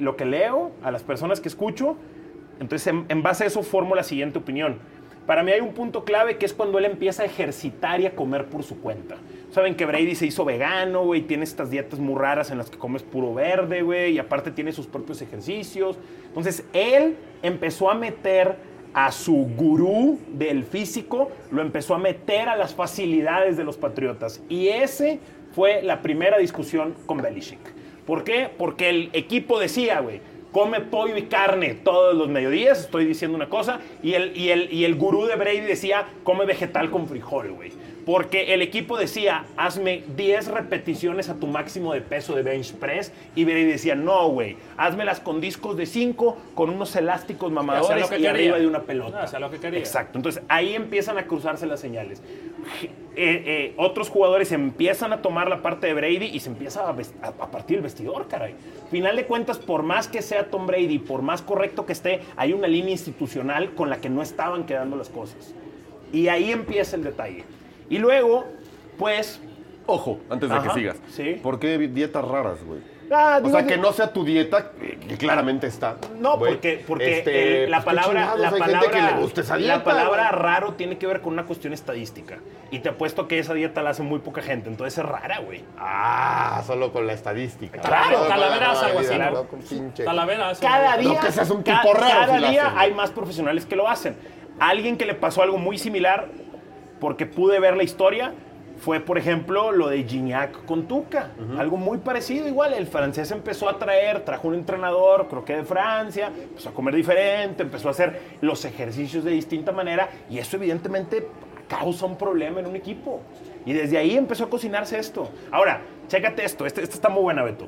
lo que leo, a las personas que escucho, entonces en, en base a eso formo la siguiente opinión. Para mí hay un punto clave que es cuando él empieza a ejercitar y a comer por su cuenta. Saben que Brady se hizo vegano, güey, tiene estas dietas muy raras en las que comes puro verde, güey, y aparte tiene sus propios ejercicios. Entonces él empezó a meter a su gurú del físico, lo empezó a meter a las facilidades de los Patriotas. Y ese fue la primera discusión con Belichick. ¿Por qué? Porque el equipo decía, güey, come pollo y carne todos los mediodías, estoy diciendo una cosa, y el, y el, y el gurú de Brady decía, come vegetal con frijol, güey. Porque el equipo decía, hazme 10 repeticiones a tu máximo de peso de bench press. Y Brady decía, no, güey, házmelas con discos de 5, con unos elásticos mamadores y arriba de una pelota. Lo que quería. Exacto. Entonces ahí empiezan a cruzarse las señales. Eh, eh, otros jugadores empiezan a tomar la parte de Brady y se empieza a, a- a partir el vestidor, caray. Final de cuentas, por más que sea Tom Brady, por más correcto que esté, hay una línea institucional con la que no estaban quedando las cosas. Y ahí empieza el detalle. Y luego, pues... Ojo, antes de Ajá, que sigas. sí. ¿Por qué dietas raras, güey? Ah, o digo, sea, que no sea tu dieta, que claramente está. No, porque, porque Este, el- la pues, palabra, la hay palabra, gente que le gusta esa dieta. la palabra raro tiene que ver con una cuestión estadística. Y te apuesto que esa dieta la hace muy poca gente, entonces es rara, güey. Ah, solo con la estadística. Claro, No, Talavera hace algo así, Cada día, que un ca- raro cada si día hay más profesionales que lo hacen. Alguien que le pasó algo muy similar, porque pude ver la historia, fue, por ejemplo, lo de Gignac con Tuca. Algo muy parecido igual. El francés empezó a traer, trajo un entrenador, creo que de Francia, empezó a comer diferente, empezó a hacer los ejercicios de distinta manera y eso evidentemente causa un problema en un equipo. Y desde ahí empezó a cocinarse esto. Ahora, chécate esto, este, esta está muy buena, Beto.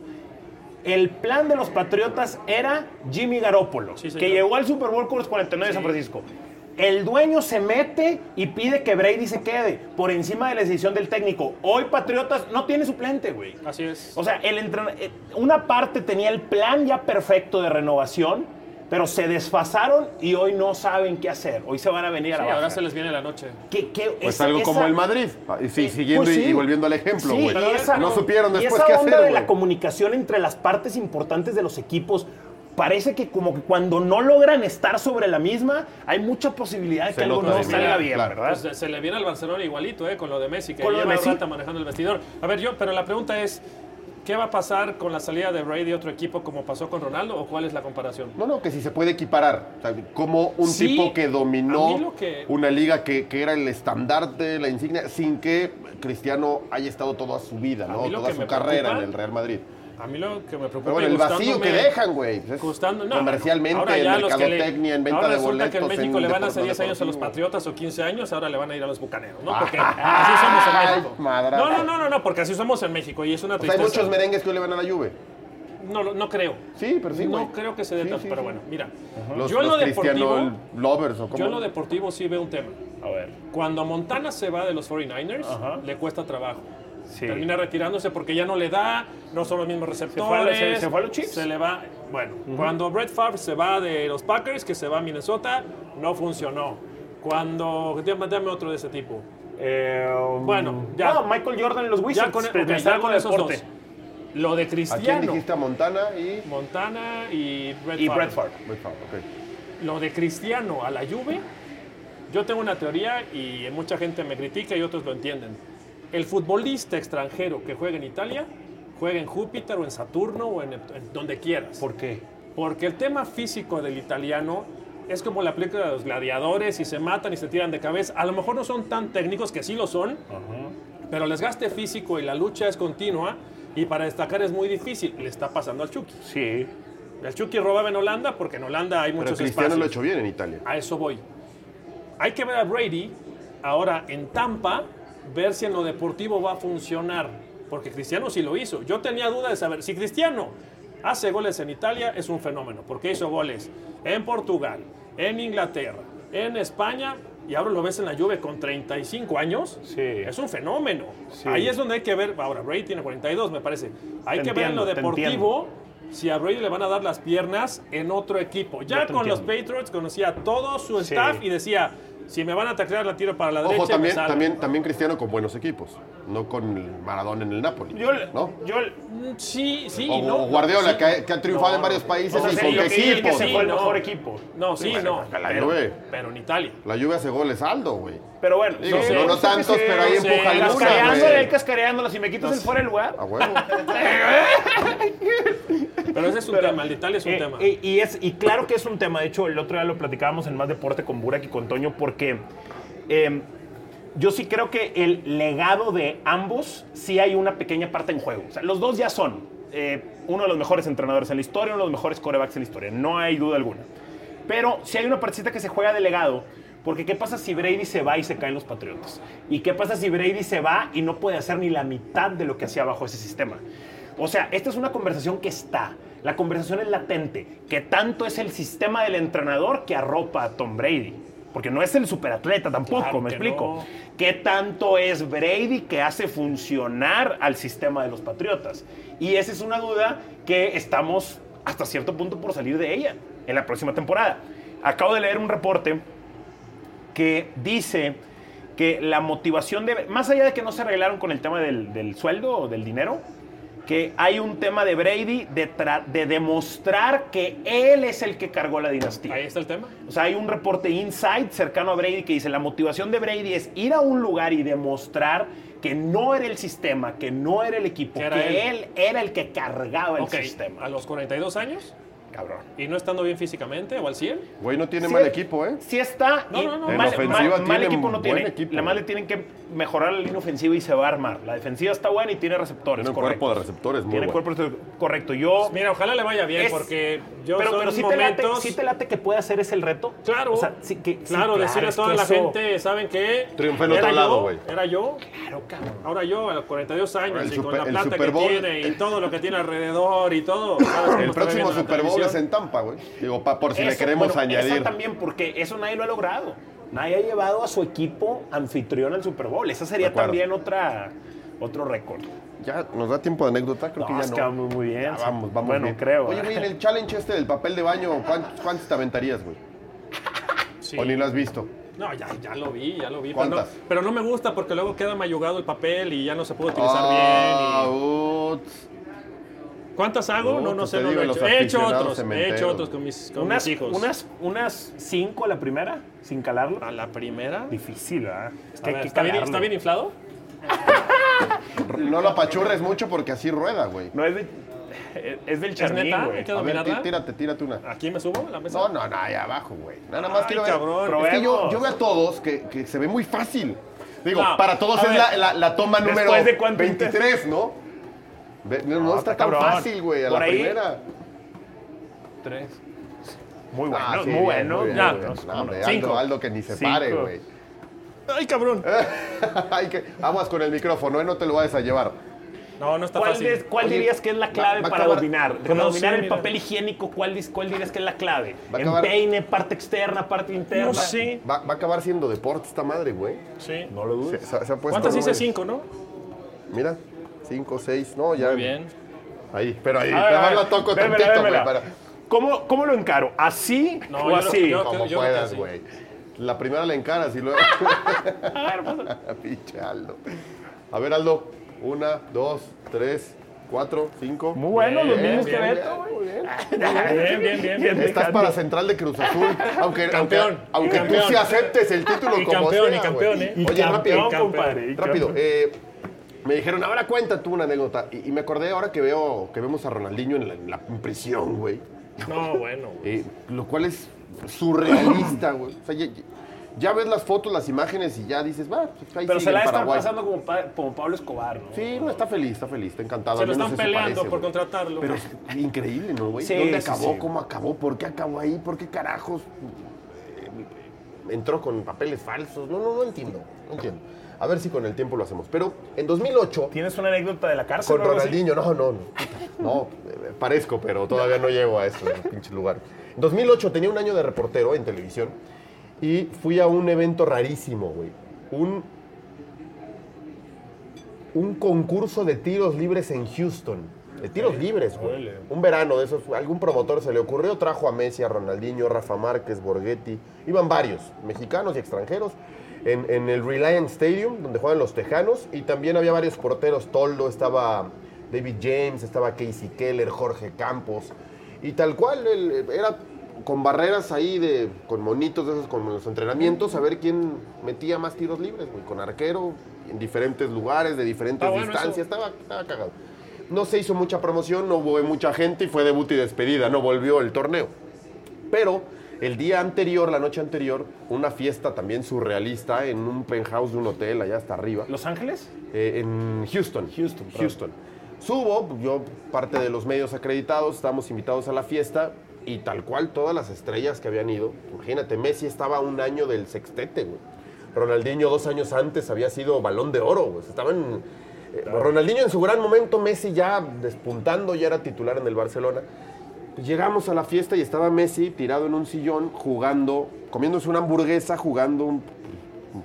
El plan de los Patriotas era Jimmy Garoppolo, Sí, que llegó al Super Bowl con los 49 de San Francisco. El dueño se mete y pide que Brady se quede por encima de la decisión del técnico. Hoy Patriotas no tiene suplente, güey. Así es. O sea, el eh, una parte tenía el plan ya perfecto de renovación, pero se desfasaron y hoy no saben qué hacer. Hoy se van a venir a Sí, la baja. ahora se les viene la noche. ¿Qué- qué- Pues esa- algo como el Madrid. Ah, y sí, eh, siguiendo pues y- sí. y volviendo al ejemplo, Sí, güey. y no supieron y después esa qué onda hacer, de la comunicación entre las partes importantes de los equipos parece que como que cuando no logran estar sobre la misma hay mucha posibilidad de que Se algo no salga bien, claro. ¿verdad? Pues se le viene al Barcelona igualito, ¿eh? Con lo de Messi, que Con lo de lleva Messi. rata manejando el vestidor. A ver, yo, pero la pregunta es, ¿qué va a pasar con la salida de Brady de otro equipo como pasó con Ronaldo o cuál es la comparación? No, no, que si se puede equiparar. O sea, como un Sí, tipo que dominó que- una liga que, que era el estandarte, la insignia, sin que Cristiano haya estado toda su vida, ¿no? Toda su carrera preocupa- en el Real Madrid. A mí lo que me preocupa bueno, el vacío que dejan, güey. es Gustando, no, comercialmente, ahora en ya los que le- mercadotecnia, en venta ahora de resulta boletos. que en México le van a hacer deporte 10 años a los. Patriotas o 15 años, ahora le van a ir a los Bucaneros, ¿no? (laughs) Porque Ah, así somos en México. madrazo. No, no, no, no, no, porque así somos en México y es una O sea, hay tristeza. muchos merengues que hoy le van a la Juve. No, no creo. Sí, pero sí, No güey. creo que se dé Sí, tanto, sí, pero sí. bueno, mira. Los, yo en lo deportivo, lovers o cómo. yo en lo deportivo sí veo un tema. A ver. Cuando Montana se va de los 49ers, Ajá. le cuesta trabajo. Sí. Termina retirándose porque ya no le da, no son los mismos receptores. fue se- se fue a los Chiefs. Se le va. Bueno, cuando Brett Favre se va de los Packers, que se va a Minnesota, no funcionó. Cuando. Dame, otro de ese tipo. Eh, Bueno, ya. No, Michael Jordan en los Wizards. Ya con, me ya con esos deporte. dos. Lo de ¿A quién Cristiano. dijiste a Montana y. Montana y Brett Y Favre. Brett Favre. Brett Favre, ok. Lo de Cristiano a la Juve, yo tengo una teoría y mucha gente me critica y otros lo entienden. El futbolista extranjero que juega en Italia, juega en Júpiter o en Saturno o en, donde quieras. ¿Por qué? Porque el tema físico del italiano es como la película de los gladiadores y se matan y se tiran de cabeza. A lo mejor no son tan técnicos, que sí lo son, pero el desgaste físico y la lucha es continua y para destacar es muy difícil. Le está pasando al Chucky. Sí. El Chucky robaba en Holanda porque en Holanda hay Pero muchos Cristiano lo ha espacios. hecho bien en Italia. A eso voy. Hay que ver a Brady ahora en Tampa, ver si en lo deportivo va a funcionar. Porque Cristiano sí lo hizo. Yo tenía duda de saber si Cristiano hace goles en Italia, es un fenómeno. Porque hizo goles en Portugal, en Inglaterra, en España. Y ahora lo ves en la Juve con 35 años. Sí. Es un fenómeno. Sí. Ahí es donde hay que ver. Ahora, Brady tiene 42, me parece. Hay Te que ver en lo deportivo si a Brady le van a dar las piernas en otro equipo. Ya con los. Patriots conocía a todo su Sí. staff y decía, si me van a atacar la tiro para la derecha. Ojo, también, salgo". también, también Cristiano con buenos equipos, no con el Maradona en el Napoli. Yo, ¿no? yo, Mm, Sí, sí, O, no. Guardiola, sí. que, ha, que ha triunfado No, en varios países y con qué es que equipos. se fue el mejor equipo. No, sí, Bueno, no. la pero, Juve. pero en Italia. La lluvia hace goles Aldo, güey. Pero bueno, Digo, sí, no, no sí, tantos, sí, pero ahí sí, empuja algunas, Cascareándola, güey. él cascareándola. Si me quitas el fuera del lugar. A huevo. (laughs) Pero ese es un tema, el de Italia es un Eh, tema. eh, y, es, y claro que es un tema. De hecho, el otro día lo platicábamos en Más Deporte con Burak y con Toño porque eh, yo sí creo que el legado de ambos sí hay una pequeña parte en juego. O sea, los dos ya son. eh, uno de los mejores entrenadores en la historia, uno de los mejores corebacks en la historia, no hay duda alguna. Pero si hay una partecita que se juega de legado, porque ¿qué pasa si Brady se va y se caen los Patriotas? ¿Y qué pasa si Brady se va y no puede hacer ni la mitad de lo que hacía bajo ese sistema? O sea, esta es una conversación que está. La conversación es latente. Que tanto es el sistema del entrenador que arropa a Tom Brady. Porque no es el superatleta tampoco, Claro me explico. no. ¿Qué tanto es Brady que hace funcionar al sistema de los Patriotas? Y esa es una duda que estamos hasta cierto punto por salir de ella en la próxima temporada. Acabo de leer un reporte que dice que la motivación de, más allá de que no se arreglaron con el tema del, del sueldo o del dinero, que hay un tema de Brady de, de demostrar que él es el que cargó la dinastía. Ahí está el tema. O sea, hay un reporte inside cercano a Brady que dice, la motivación de Brady es ir a un lugar y demostrar que no era el sistema, que no era el equipo, Que él. él. era el que cargaba el Ok, sistema. a los 42 años Cabrón. y no estando bien físicamente o al 100. Güey, no tiene Sí. mal equipo, ¿eh? Sí está. No, no, no. En Mal, ofensiva mal- equipo no buen tiene. equipo, la más le tienen que mejorar la línea ofensiva y se va a armar. La defensiva está buena y tiene receptores. Tiene cuerpo de receptores muy Tiene bueno. cuerpo de correcto. Yo. Mira, ojalá le vaya bien Es- porque yo pero son pero sí, te late, momentos... sí te late que puede hacer ese el reto. Claro, O sea, sí que- sí, claro, decirle a toda la eso- gente, ¿saben qué? Triunfé en Era otro yo, lado, güey. Era yo, Claro, cabrón. ahora yo a los 42 años El y super- con la plata que Bowl- tiene y todo lo que tiene alrededor y todo. (coughs) ¿sabes cómo El próximo Super Bowl en Tampa, güey. Digo, pa- por si le queremos bueno, añadir. Esa también, porque eso nadie lo ha logrado. Nadie ha llevado a su equipo anfitrión al Super Bowl. Esa sería también otra, otro récord. Ya, ¿nos da tiempo de anécdota? Creo que ya no. muy bien. Ya vamos, vamos Bueno, bien. creo. Oye, güey, en el challenge este del papel de baño, ¿cuántos, cuántos te aventarías, güey? Sí. ¿O ni lo has visto? No, ya, ya lo vi, ya lo vi. Pero no, pero no me gusta porque luego queda mayugado el papel y ya no se puede utilizar Ah, bien. y- uts. ¿Cuántas hago? No, No, no pues sé, no digo, lo he hecho. He hecho otros, he hecho otros con mis, con unas, mis hijos. unas, unas cinco a la primera, sin calarlo. A la primera. Difícil, ¿verdad? Es A que hay ver, que ¿está, bien, calarlo. ¿Está bien inflado? No lo apachurres mucho porque así rueda, güey. No es, de, es del que A ver, tírate, tírate una. ¿Aquí me subo la mesa? No, no, no, ahí abajo, güey. Nada más Ay, quiero ver. cabrón. Es que yo, yo veo a todos que, que se ve muy fácil. Digo, No, para todos es ver. la, la- la toma número de cuánto 23, ¿no? No, no No, está está tan cabrón. fácil, güey, a Por la ahí- primera. Tres. Muy bueno, Ah, sí, muy bien, bueno. muy bien, Ya, muy bien. nos- No, hombre. Aldo, Cinco. Aldo que ni se Cinco. pare, güey. ¡Ay, cabrón! (laughs) Hay que, aguas con el micrófono, ¿eh? No te lo vayas a llevar. No, no está ¿Cuál, fácil. des- cuál Oye, dirías que es la clave va para acabar- dominar? Para No dominar el mira. papel higiénico, ¿cuál, cuál dirías que es la clave? Acabar- Empeine, parte externa, parte interna. No sé. Va, va a acabar siendo deporte esta madre, güey. Sí. No lo dudes. se- se ha puesto, ¿Cuántas hice? Cinco, ¿no? Mira, cinco, seis, no, ya. Muy bien. Ahí, pero ahí, A ver, a la toco vémela, tantito, güey. vémela. para- ¿Cómo, ¿Cómo lo encaro? ¿Así No, o yo creo así? yo- Como yo creo puedas, güey. La primera la encaras y luego. (laughs) (laughs) A ver, pasa. (laughs) Pinche Aldo. A ver, Aldo. Una, dos, tres, cuatro, cinco. Muy bueno, los mismos que Beto, güey. Muy bien. Bien, bien, bien. bien. Estás para Central de Cruz Azul. Aunque, Campeón, aunque, aunque y tú campeón. sí aceptes el título Y como campeón, sea, y campeón. ¿eh? Oye, rápido. campeón, compadre. Rápido, campeón. eh, me dijeron, ahora cuenta tú una anécdota. Y, y me acordé ahora que veo que vemos a Ronaldinho en la, en la- prisión, güey. No, bueno. Eh, lo cual es surrealista, güey. O sea, ya, ya ves las fotos, las imágenes y ya dices, va, pues ahí Pero sigue se la están pasando como, pa- como Pablo Escobar, ¿no? Sí, no, está feliz, está feliz, está encantado. Se lo están peleando parece, por contratarlo. Pero es increíble, ¿no, güey? Sí, ¿Dónde sí, acabó? sí. ¿Cómo acabó? ¿Por qué acabó ahí? ¿Por qué carajos eh, entró con papeles falsos? No, no, no entiendo, no entiendo. A ver si con el tiempo lo hacemos. Pero en 2008, ¿Tienes una anécdota de la cárcel? con? Ronaldinho, no, no, no. No, eh, parezco, pero todavía no llego a eso, pinche lugar. En 2008 tenía un año de reportero en televisión y fui a un evento rarísimo, güey. Un, un concurso de tiros libres en Houston. De tiros libres, güey. Un verano de esos. Algún promotor se le ocurrió, trajo a Messi, a Ronaldinho, Rafa Márquez, Borghetti. Iban varios, mexicanos y extranjeros. En, en el Reliant Stadium, donde juegan los Tejanos. Y también había varios porteros. Toldo, estaba David James, estaba Casey Keller, Jorge Campos. Y tal cual, él, era con barreras ahí, de, con monitos de esos, con los entrenamientos, a ver quién metía más tiros libres, güey. Con arquero, en diferentes lugares, de diferentes Ah, bueno, distancias. Estaba, estaba cagado. No se hizo mucha promoción, no hubo mucha gente y fue debut y despedida, no volvió el torneo. Pero el día anterior, la noche anterior, una fiesta también surrealista en un penthouse de un hotel allá hasta arriba. ¿Los Ángeles? Eh, en Houston. Houston, perdón. Houston. Subo, yo parte de los medios acreditados, estamos invitados a la fiesta y tal cual todas las estrellas que habían ido. Imagínate, Messi estaba un año del sextete, güey. Ronaldinho dos años antes había sido balón de oro, güey. Estaban... eh, Ronaldinho en su gran momento, Messi ya despuntando, ya era titular en el Barcelona. Pues llegamos a la fiesta y estaba Messi tirado en un sillón jugando, comiéndose una hamburguesa, jugando un-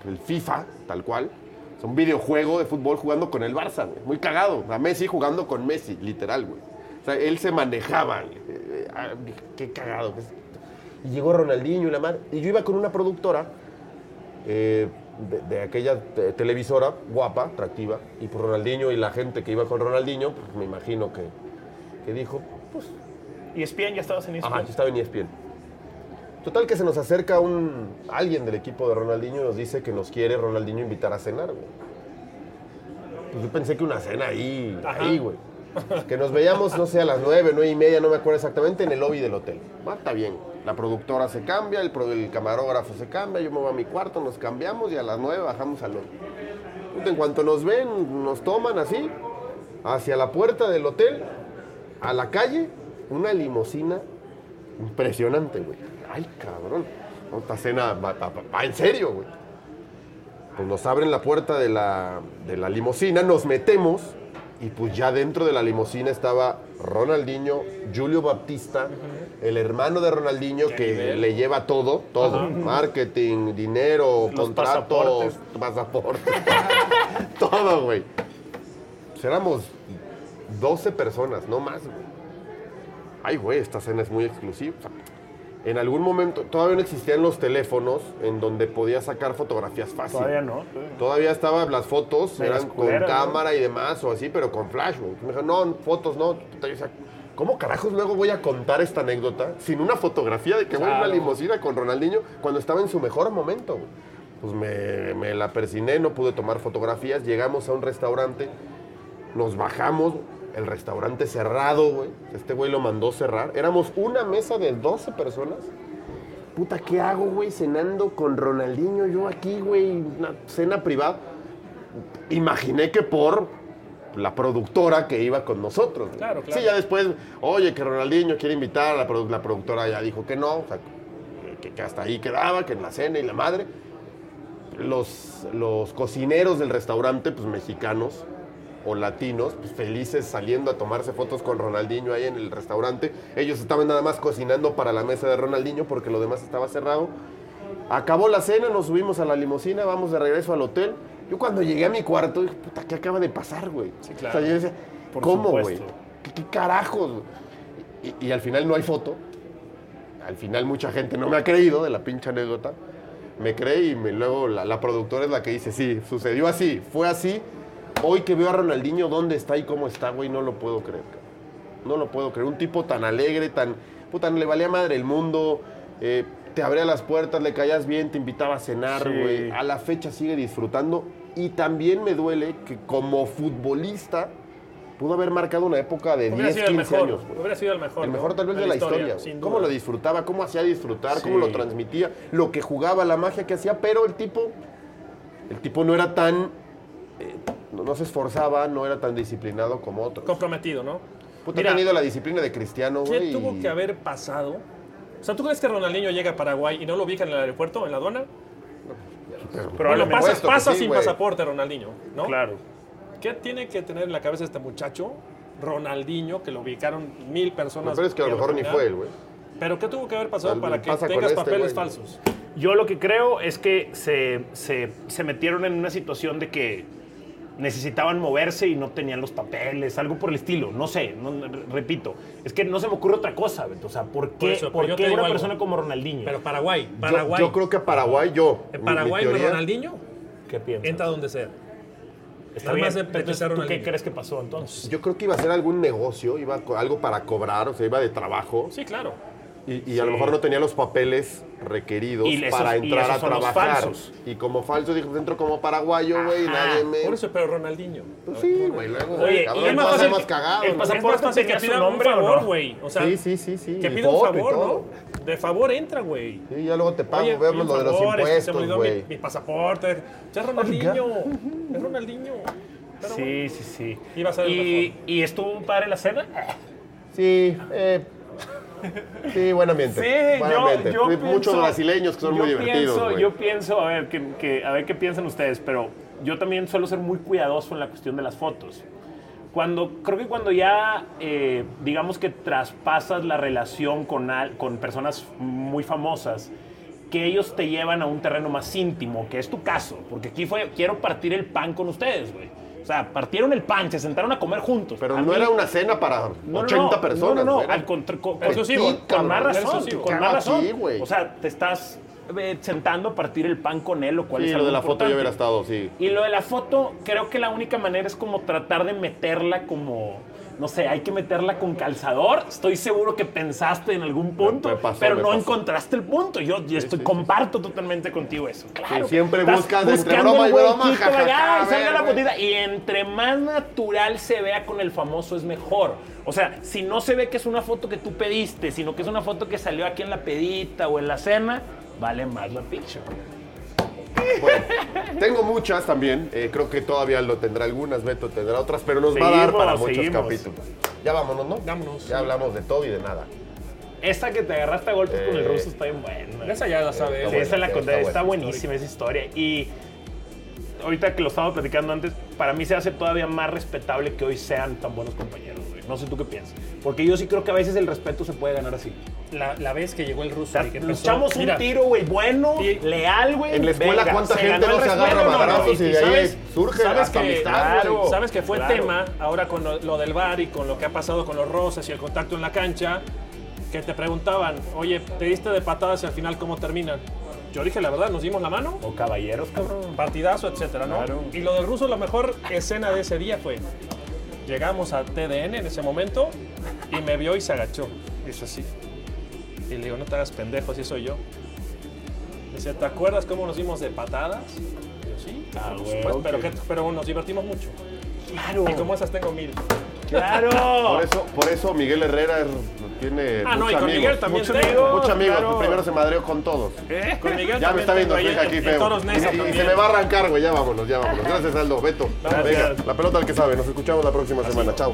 el FIFA, tal cual. Es un videojuego de fútbol jugando con el Barça, güey. Muy cagado. A Messi jugando con Messi, literal, güey. O sea, él se manejaba. ah, Qué cagado. Y llegó Ronaldinho y la madre. Y yo iba con una productora eh, de, aquella te- televisora, guapa, atractiva. Y por Ronaldinho y la gente que iba con Ronaldinho, pues me imagino que, que dijo, pues ¿Y ESPN ya estabas en ESPN? Ajá, yo estaba en E ESPN. Total que se nos acerca un alguien del equipo de Ronaldinho y nos dice que nos quiere Ronaldinho invitar a cenar, güey. Pues yo pensé que una cena ahí, Ajá. ahí, güey. Que nos veíamos, no sé, a las nueve, nueve y media, no me acuerdo exactamente, en el lobby del hotel. Ah, está bien. La productora se cambia, el, pro- el camarógrafo se cambia, yo me voy a mi cuarto, nos cambiamos y a las nueve bajamos al lobby. En cuanto nos ven, nos toman así, hacia la puerta del hotel, a la calle, una limusina impresionante, güey. Ay, cabrón. Va- va- va en serio, güey. Pues nos abren la puerta de la, de la limusina, nos metemos y pues ya dentro de la limusina estaba Ronaldinho, Julio Baptista, el hermano de Ronaldinho que le lleva todo, todo, marketing, dinero, Los contratos, pasaportes, (laughs) todo, güey. Pues éramos 12 personas, no más, güey. Ay, güey, esta cena es muy exclusiva. O sea, en algún momento, todavía no existían los teléfonos en donde podías sacar fotografías fácil. Todavía no. Todavía estaban las fotos, eran con cámara y demás, o así, pero con flash, güey. Me dijo, no, fotos no. ¿Cómo carajos luego voy a contar esta anécdota sin una fotografía de que voy en una Claro. limusina con Ronaldinho cuando estaba en su mejor momento? güey? Pues me, me la persiné, no pude tomar fotografías. Llegamos a un restaurante, nos bajamos, el restaurante cerrado, güey. Este güey lo mandó cerrar. Éramos una mesa de 12 personas. Puta, ¿qué hago, güey? Cenando con Ronaldinho, yo aquí, güey, una cena privada. Imaginé que por la productora que iba con nosotros. Claro, claro. Sí, ya después, oye, que Ronaldinho quiere invitar, la, produ- la productora ya dijo que no, o sea, que, que hasta ahí quedaba, que en la cena y la madre. Los, los cocineros del restaurante, pues mexicanos o latinos, pues felices saliendo a tomarse fotos con Ronaldinho ahí en el restaurante. Ellos estaban nada más cocinando para la mesa de Ronaldinho porque lo demás estaba cerrado. Acabó la cena, nos subimos a la limusina, vamos de regreso al hotel. Yo cuando llegué a mi cuarto, dije, puta, ¿qué acaba de pasar, güey? claro. O sea, yo decía, Por ¿cómo, güey? ¿Qué, qué carajos? Y, y al final no hay foto. Al final mucha gente no me ha creído de la pinche anécdota. Me cree y me- luego la, la productora es la que dice, sí, sucedió así, fue así. Hoy que veo a Ronaldinho, ¿dónde está y cómo está, güey? No lo puedo creer. No lo puedo creer. Un tipo tan alegre, tan... Puta, no le valía madre el mundo. eh, te abría las puertas, le caías bien, te invitaba a cenar, Sí. güey. A la fecha sigue disfrutando. Y también me duele que como futbolista pudo haber marcado una época de Hubiera 10, sido el 15 mejor. años, güey. Hubiera sido el mejor. El ¿no? mejor tal vez de la historia. cómo lo disfrutaba, cómo hacía disfrutar, cómo lo transmitía, lo que jugaba, la magia que hacía, pero el tipo, el tipo no era tan, eh, no, no se esforzaba, no era tan disciplinado como otros. Comprometido, ¿no? Puta, Mira, ha tenido la disciplina de Cristiano, ¿Qué tuvo que haber pasado? O sea, ¿tú crees que Ronaldinho llega a Paraguay y no lo ubican en el aeropuerto, en la aduana? Pero- Bueno, Probablemente. pasa, sí, sin pasaporte Ronaldinho, ¿no? Claro. ¿Qué tiene que tener en la cabeza este muchacho, Ronaldinho, que lo ubicaron mil personas? Peor es que a lo mejor ni fue él, güey. Pero ¿qué tuvo que haber pasado Tal- para que pasa tengas este, papeles falsos? Yo lo que creo es que se, se- se metieron en una situación de que necesitaban moverse y no tenían los papeles, algo por el estilo. No sé, no- re- repito. Es que no se me ocurre otra cosa, Beto. O sea, ¿por Por qué, eso, pero por yo qué una algo. persona como Ronaldinho? Pero Paraguay, Yo- Paraguay. Yo, creo que Paraguay, yo. en mi- Paraguay, mi no teoría- Ronaldinho, ¿Qué piensas? entra donde sea. Está bien. Entonces, ¿Tú qué crees que pasó entonces? Yo creo que iba a ser algún negocio, iba a algo para cobrar, o sea, iba de trabajo. Sí, claro. Y, y a lo mejor no tenía los papeles requeridos Y esos- para y entrar a esos son los trabajar. falsos. Y como falso dijo, pues entro como paraguayo, güey, y Ajá, nadie me... Por eso, pero Ronaldinho. Pues sí, güey, luego, Oye, cabrón, y es más fácil cagado, el ¿no? pasaporte Es más fácil que tenía su pida un nombre o favor, no? güey. O sea, Sí, sí, sí, sí. que y pida un foto y favor, todo. ¿no? De favor entra, güey. Sí, ya luego te pago, Oye, vemos lo de los favor, este, se me impuestos, olvidó güey. Mi, mi pasaporte. Ya es Ronaldinho. Es Ronaldinho. Pero Sí, sí, sí. Iba a ser el ¿Y, ¿Y estuvo padre la cena? Sí, eh, sí, buen ambiente. Sí, buen yo, ambiente. yo Hay pienso- Muchos brasileños que son muy divertidos. Pienso, yo pienso, a ver, que, que- a ver qué piensan ustedes, pero yo también suelo ser muy cuidadoso en la cuestión de las fotos. Cuando, creo que cuando ya, eh, digamos que traspasas la relación con, al- con personas muy famosas, que ellos te llevan a un terreno más íntimo, que es tu caso, porque aquí fue, quiero partir el pan con ustedes, güey. O sea, partieron el pan, se sentaron a comer juntos. Pero A no mí- era una cena para no, no, 80 no, personas. No, no, no, al contra- con, con- Exclusivo. con- más razón. exclusivo. Con ¿Qué más razón. o sea, te estás eh, sentando a partir el pan con él, lo cual Sí, es lo algo de la foto ya importante. hubiera estado, sí. Y lo de la foto, creo que la única manera es como tratar de meterla como, no sé, hay que meterla con calzador. Estoy seguro que pensaste en algún punto, me pasó, pero no pasó. encontraste el punto. Yo, yo estoy, comparto totalmente contigo eso. Claro. siempre buscas entre broma y broma. Y entre más natural se vea con el famoso es mejor. O sea, si no se ve que es una foto que tú pediste, sino que es una foto que salió aquí en la pedita o en la cena, vale más la picture. Bueno, tengo muchas también. eh, creo que todavía lo tendrá algunas, Beto tendrá otras, pero nos va a dar Seguimos, para muchos seguimos. capítulos. Ya vámonos, ¿no? Vámonos. Ya hablamos de todo y de nada. Esa que te agarraste a golpes con el Eh, ruso está bien buena. Esa ya la sabes. Sí, buena, esa la está conté, buena, está está buenísima esa historia. Y ahorita que lo estábamos platicando antes, para mí se hace todavía más respetable que hoy sean tan buenos compañeros. No sé tú qué piensas. Porque yo sí creo que a veces el respeto se puede ganar así. La, la vez que llegó el O ruso sea, y que empezó- echamos un Mira, tiro, güey, bueno, Y- leal, güey. En la escuela, venga, ¿cuánta se gente no el se agarra no, no, madrazos no, y de ahí sabes- surge sabes hasta que- amistad, claro. ¿Sabes que fue Claro. tema ahora con lo, lo del bar y con lo que ha pasado con los roces y el contacto en la cancha? Que te preguntaban, oye, te diste de patadas y al final cómo terminan. Yo dije la verdad, nos dimos la mano, O caballeros, cabrón. partidazo, etcétera, ¿no? Claro. Y lo del ruso, la mejor escena de ese día fue, llegamos a TDN en ese momento y me vio y se agachó. Hizo así. Y le digo, no te hagas pendejo, si soy yo. Dice, ¿te acuerdas cómo nos dimos de patadas? Y yo, sí, Ah, ok. pero, que- pero nos divertimos mucho. Claro. Y como esas tengo mil. Claro. Por eso, por eso Miguel Herrera es- tiene Ah, no, muchos y con amigos. Miguel también muchos tengo, amigos. Muchos amigos. claro. Primero se madreó con todos. Con Miguel Ya me está viendo hija aquí feo. Y, y se me va a arrancar, güey. Ya vámonos, ya vámonos. Gracias, Aldo. Beto. Gracias. Venga, la pelota al que sabe. Nos escuchamos la próxima semana. Chao.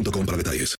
para detalles.